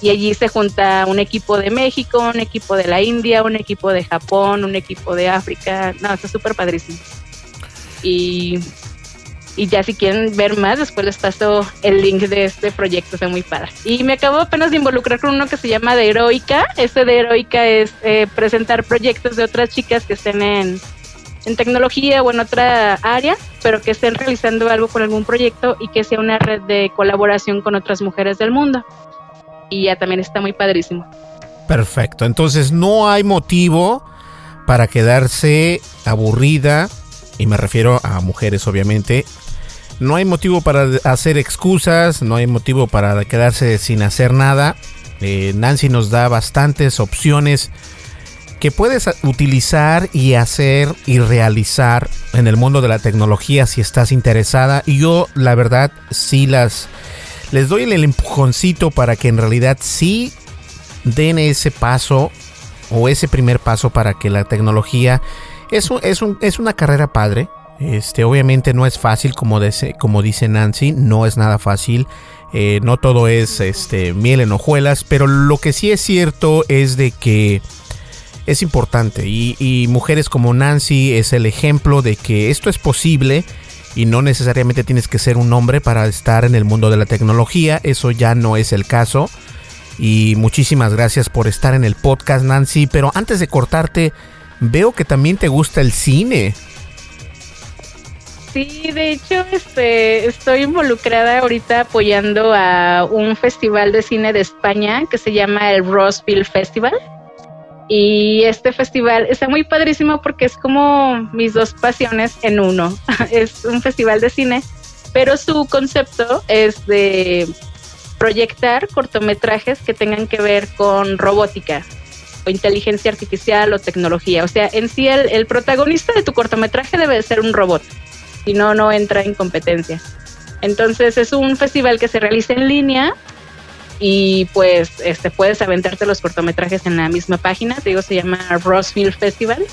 Speaker 3: Y allí se junta un equipo de México, un equipo de la India, un equipo de Japón, un equipo de África. No, está súper padrísimo. Y, y ya si quieren ver más, después les paso el link de este proyecto, está muy padre. Y me acabo apenas de involucrar con uno que se llama de Heroica. Este de Heroica es eh, presentar proyectos de otras chicas que estén en, en tecnología o en otra área, pero que estén realizando algo con algún proyecto y que sea una red de colaboración con otras mujeres del mundo. Y ya también está muy padrísimo.
Speaker 2: Perfecto, entonces no hay motivo para quedarse aburrida, y me refiero a mujeres obviamente, no hay motivo para hacer excusas, no hay motivo para quedarse sin hacer nada. Eh, Nancy nos da bastantes opciones que puedes utilizar y hacer y realizar en el mundo de la tecnología si estás interesada. Y yo, la verdad, sí las les doy el empujoncito para que en realidad sí den ese paso o ese primer paso para que la tecnología es, es, es una carrera padre. Este, obviamente no es fácil, como, como dice Nancy, no es nada fácil. Eh, no todo es este, miel en hojuelas, pero lo que sí es cierto es de que es importante y, mujeres como Nancy es el ejemplo de que esto es posible y no necesariamente tienes que ser un hombre para estar en el mundo de la tecnología, eso ya no es el caso. Y muchísimas gracias por estar en el podcast Nancy, pero antes de cortarte, veo que también te gusta el cine.
Speaker 3: Sí, de hecho, este, estoy involucrada ahorita apoyando a un festival de cine de España que se llama el Rossville Festival. Y este festival está muy padrísimo porque es como mis dos pasiones en uno. *laughs* es un festival de cine, pero su concepto es de proyectar cortometrajes que tengan que ver con robótica o inteligencia artificial o tecnología. O sea, en sí el, protagonista de tu cortometraje debe ser un robot, si no, no entra en competencia. Entonces es un festival que se realiza en línea y pues este puedes aventarte los cortometrajes en la misma página, te digo, se llama Rossville Festival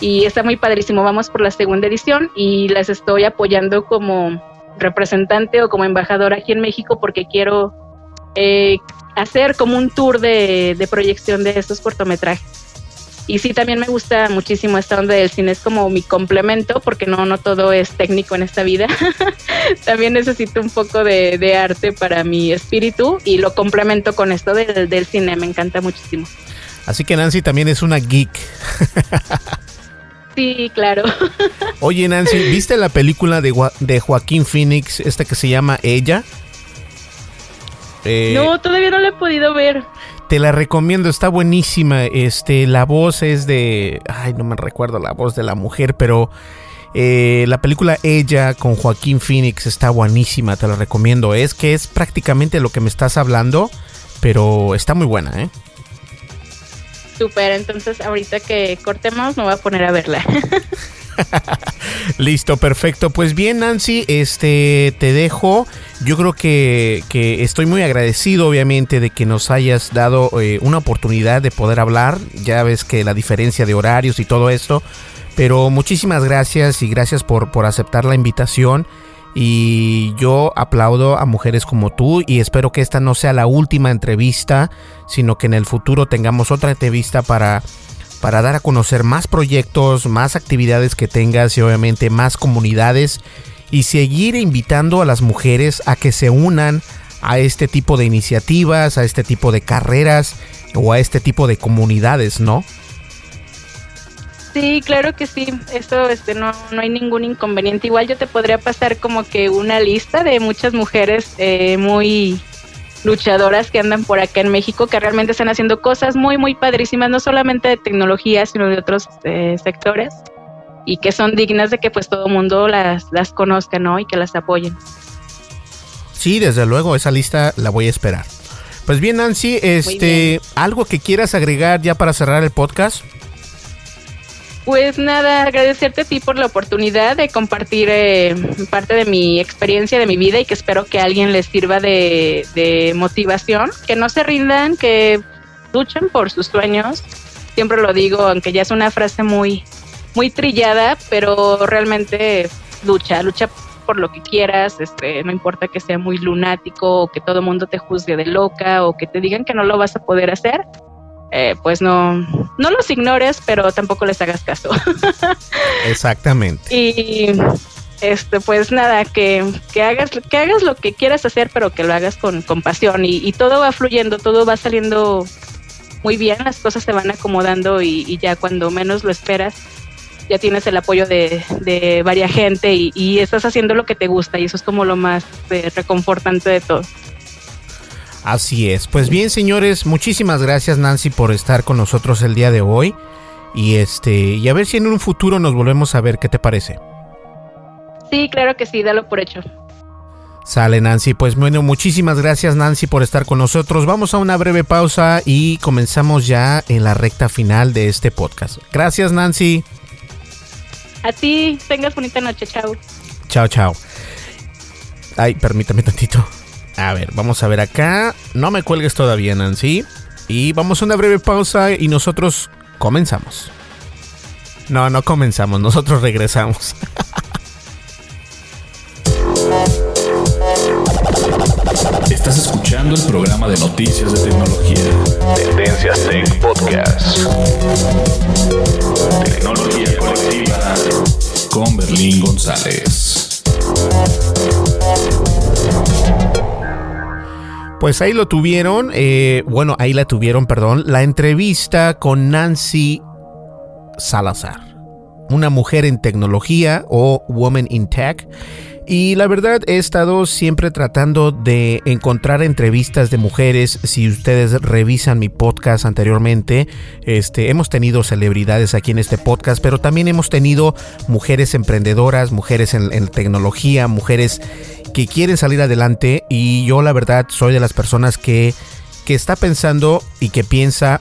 Speaker 3: y está muy padrísimo. Vamos por la segunda edición y las estoy apoyando como representante o como embajadora aquí en México porque quiero eh, hacer como un tour de proyección de estos cortometrajes. Y sí, también me gusta muchísimo esta onda del cine, es como mi complemento, porque no, no todo es técnico en esta vida. *laughs* también necesito un poco de, arte para mi espíritu y lo complemento con esto del, del cine, me encanta muchísimo.
Speaker 2: Así que Nancy también es una geek.
Speaker 3: Sí, claro. *laughs*
Speaker 2: Oye, Nancy, ¿viste la película de, de Joaquín Phoenix, esta que se llama Ella?
Speaker 3: Eh, no, todavía no la he podido ver.
Speaker 2: Te la recomiendo, está buenísima. Este, la voz es de. Ay, no me recuerdo la voz de la mujer, pero. Eh, la película Ella con Joaquín Phoenix está buenísima, te la recomiendo. Es que es prácticamente lo que me estás hablando, pero está muy buena, ¿eh?
Speaker 3: Super, entonces ahorita que cortemos me voy a poner a verla. *laughs* *laughs*
Speaker 2: Listo, perfecto. Pues bien, Nancy, este te dejo. Yo creo que, estoy muy agradecido, obviamente, de que nos hayas dado eh, una oportunidad de poder hablar. Ya ves que la diferencia de horarios y todo esto. Pero muchísimas gracias y gracias por, por aceptar la invitación. Y yo aplaudo a mujeres como tú y espero que esta no sea la última entrevista, sino que en el futuro tengamos otra entrevista para para dar a conocer más proyectos, más actividades que tengas y obviamente más comunidades y seguir invitando a las mujeres a que se unan a este tipo de iniciativas, a este tipo de carreras o a este tipo de comunidades, ¿no?
Speaker 3: Sí, claro que sí. Eso este, no, no hay ningún inconveniente. Igual yo te podría pasar como que una lista de muchas mujeres eh, muy luchadoras que andan por acá en México que realmente están haciendo cosas muy, muy padrísimas, no solamente de tecnología, sino de otros eh, sectores y que son dignas de que pues todo el mundo las, las conozca, ¿no? Y que las apoyen.
Speaker 2: Sí, desde luego, esa lista la voy a esperar. Pues bien, Nancy, este, algo que quieras agregar ya para cerrar el podcast.
Speaker 3: Pues nada, agradecerte a ti por la oportunidad de compartir eh, parte de mi experiencia, de mi vida y que espero que alguien les sirva de, de motivación, que no se rindan, que luchen por sus sueños. Siempre lo digo, aunque ya es una frase muy, muy trillada, pero realmente lucha, lucha por lo que quieras, este, no importa que sea muy lunático o que todo el mundo te juzgue de loca o que te digan que no lo vas a poder hacer, eh, pues no, no los ignores, pero tampoco les hagas caso. *laughs*
Speaker 2: Exactamente.
Speaker 3: Y este, pues nada, que, que, hagas, que hagas lo que quieras hacer, pero que lo hagas con, con pasión y, y todo va fluyendo, todo va saliendo muy bien, las cosas se van acomodando y, y ya cuando menos lo esperas, ya tienes el apoyo de, de varias gente y, y, estás haciendo lo que te gusta y eso es como lo más eh, reconfortante de todo.
Speaker 2: Así es. Pues bien, señores, muchísimas gracias Nancy por estar con nosotros el día de hoy y este y a ver si en un futuro nos volvemos a ver, ¿qué te parece?
Speaker 3: Sí, claro que sí, dalo por hecho.
Speaker 2: Sale Nancy, pues bueno, muchísimas gracias Nancy por estar con nosotros. Vamos a una breve pausa y comenzamos ya en la recta final de este podcast. Gracias Nancy.
Speaker 3: A ti, tengas bonita noche, chao.
Speaker 2: Chao, chao. Ay, permítame tantito. A ver, vamos a ver acá. No me cuelgues todavía, Nancy. Y vamos a una breve pausa y nosotros comenzamos. No, no comenzamos, nosotros regresamos. *laughs*
Speaker 1: Estás escuchando el programa de noticias de tecnología. Tendencias Tech Podcast. Tecnología colectiva con Berlín González.
Speaker 2: Pues ahí lo tuvieron, eh, bueno, ahí la tuvieron, perdón, la entrevista con Nancy Salazar, una mujer en tecnología o Woman in Tech. Y la verdad he estado siempre tratando de encontrar entrevistas de mujeres. Si ustedes revisan mi podcast anteriormente, este, hemos tenido celebridades aquí en este podcast, pero también hemos tenido mujeres emprendedoras, mujeres en, en tecnología, mujeres que quieren salir adelante. Y yo la verdad soy de las personas que, que está pensando y que piensa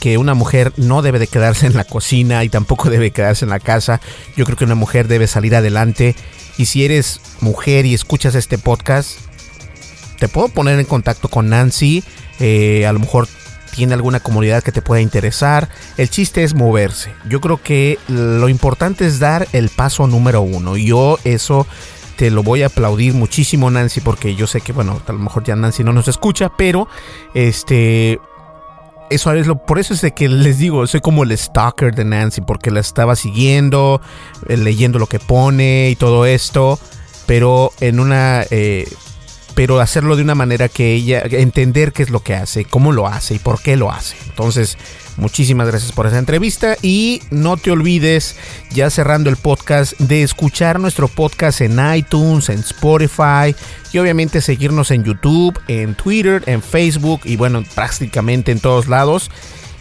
Speaker 2: que una mujer no debe de quedarse en la cocina y tampoco debe quedarse en la casa. Yo creo que una mujer debe salir adelante. Y si eres mujer y escuchas este podcast, te puedo poner en contacto con Nancy. Eh, a lo mejor tiene alguna comunidad que te pueda interesar. El chiste es moverse. Yo creo que lo importante es dar el paso número uno. Yo eso te lo voy a aplaudir muchísimo, Nancy, porque yo sé que, bueno, a lo mejor ya Nancy no nos escucha, pero este eso es lo, por eso es de que les digo, soy como el stalker de Nancy, porque la estaba siguiendo, eh, leyendo lo que pone y todo esto, pero en una, eh, pero hacerlo de una manera que ella, entender qué es lo que hace, cómo lo hace y por qué lo hace. Entonces, muchísimas gracias por esa entrevista y no te olvides, ya cerrando el podcast, de escuchar nuestro podcast en iTunes, en Spotify y obviamente seguirnos en YouTube, en Twitter, en Facebook y bueno, prácticamente en todos lados.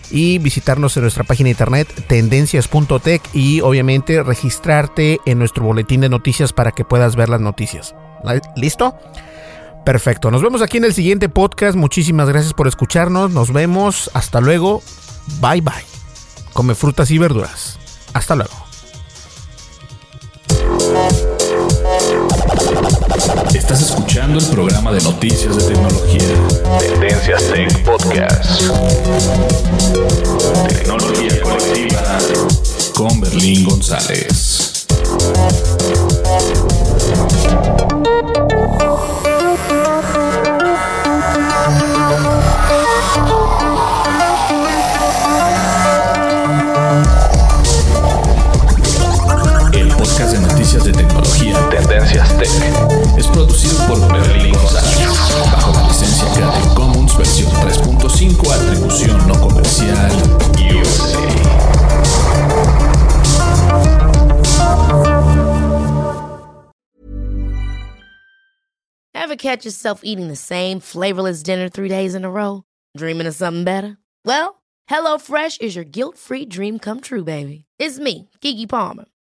Speaker 2: Y visitarnos en nuestra página de internet tendencias.tech y obviamente registrarte en nuestro boletín de noticias para que puedas ver las noticias. ¿Listo? Perfecto, nos vemos aquí en el siguiente podcast. Muchísimas gracias por escucharnos. Nos vemos. Hasta luego. Bye bye. Come frutas y verduras. Hasta luego.
Speaker 1: Estás escuchando el programa de noticias de tecnología. Tendencias Tech Podcast. Tecnología colectiva con Berlín González. Noticias de tecnología Tendencias Tech es producido por Berlín González bajo la licencia Creative Commons versión 3.5 atribución no comercial USA.
Speaker 4: Ever catch yourself eating the same flavorless dinner three days in a row? Dreaming of something better? Well, HelloFresh is your guilt-free dream come true, baby. It's me, Kiki Palmer.